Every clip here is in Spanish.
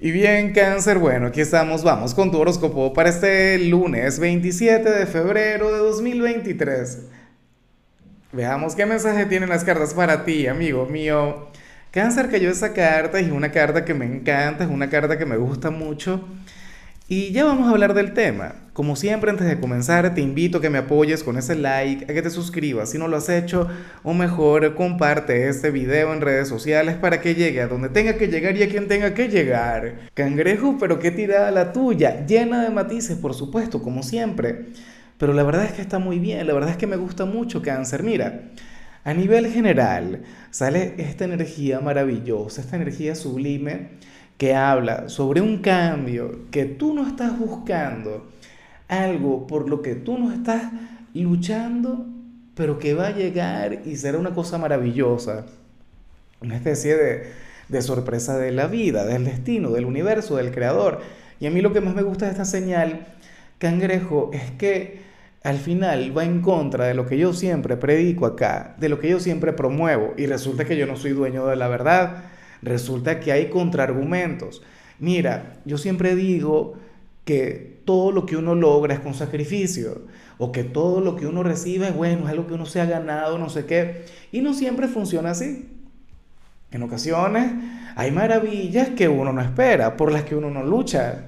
Y bien, cáncer, bueno, aquí estamos, vamos con tu horóscopo para este lunes 27 de febrero de 2023. Veamos qué mensaje tienen las cartas para ti, amigo mío. Cáncer cayó esa carta y es una carta que me encanta, es una carta que me gusta mucho. Y ya vamos a hablar del tema. Como siempre, antes de comenzar, te invito a que me apoyes con ese like, a que te suscribas si no lo has hecho, o mejor, comparte este video en redes sociales para que llegue a donde tenga que llegar y a quien tenga que llegar. Cangrejo, pero qué tirada la tuya, llena de matices, por supuesto, como siempre. Pero la verdad es que está muy bien, la verdad es que me gusta mucho cáncer. Mira, a nivel general, sale esta energía maravillosa, esta energía sublime que habla sobre un cambio que tú no estás buscando, algo por lo que tú no estás luchando, pero que va a llegar y será una cosa maravillosa, una especie de, de sorpresa de la vida, del destino, del universo, del creador. Y a mí lo que más me gusta de esta señal, cangrejo, es que al final va en contra de lo que yo siempre predico acá, de lo que yo siempre promuevo, y resulta que yo no soy dueño de la verdad resulta que hay contraargumentos. Mira, yo siempre digo que todo lo que uno logra es con sacrificio, o que todo lo que uno recibe es bueno, es algo que uno se ha ganado, no sé qué, y no siempre funciona así. En ocasiones hay maravillas que uno no espera, por las que uno no lucha.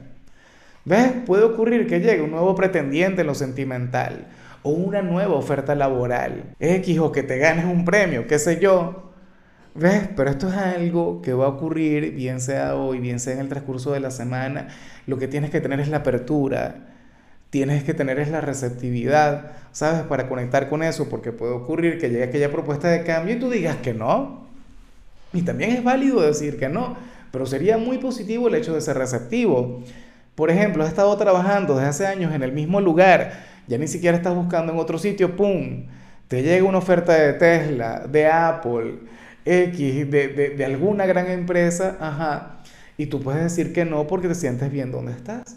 ¿Ves? Puede ocurrir que llegue un nuevo pretendiente en lo sentimental, o una nueva oferta laboral, X, o que te ganes un premio, qué sé yo, ¿Ves? Pero esto es algo que va a ocurrir, bien sea hoy, bien sea en el transcurso de la semana. Lo que tienes que tener es la apertura, tienes que tener es la receptividad, ¿sabes? Para conectar con eso, porque puede ocurrir que llegue aquella propuesta de cambio y tú digas que no. Y también es válido decir que no, pero sería muy positivo el hecho de ser receptivo. Por ejemplo, has estado trabajando desde hace años en el mismo lugar, ya ni siquiera estás buscando en otro sitio, ¡pum! Te llega una oferta de Tesla, de Apple X, de, de, alguna gran empresa, ajá, y tú puedes decir que no porque te sientes bien donde estás.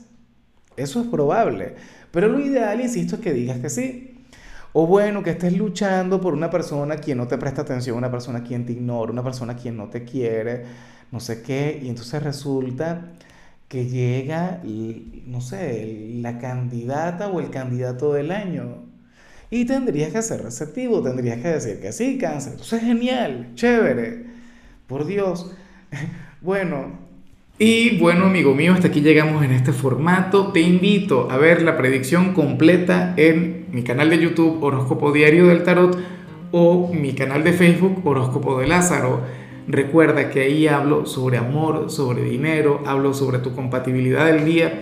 Eso es probable, pero lo ideal, insisto, es que digas que sí. O bueno, que estés luchando por una persona quien no te presta atención, una persona quien te ignora, una persona quien no te quiere, no sé qué, y entonces resulta que llega, no sé, la candidata o el candidato del año. Y tendrías que ser receptivo, tendrías que decir que sí, cáncer. Entonces, genial, chévere. Por Dios. Bueno. Y bueno, amigo mío, hasta aquí llegamos en este formato. Te invito a ver la predicción completa en mi canal de YouTube Horóscopo Diario del Tarot o mi canal de Facebook Horóscopo de Lázaro. Recuerda que ahí hablo sobre amor, sobre dinero, hablo sobre tu compatibilidad del día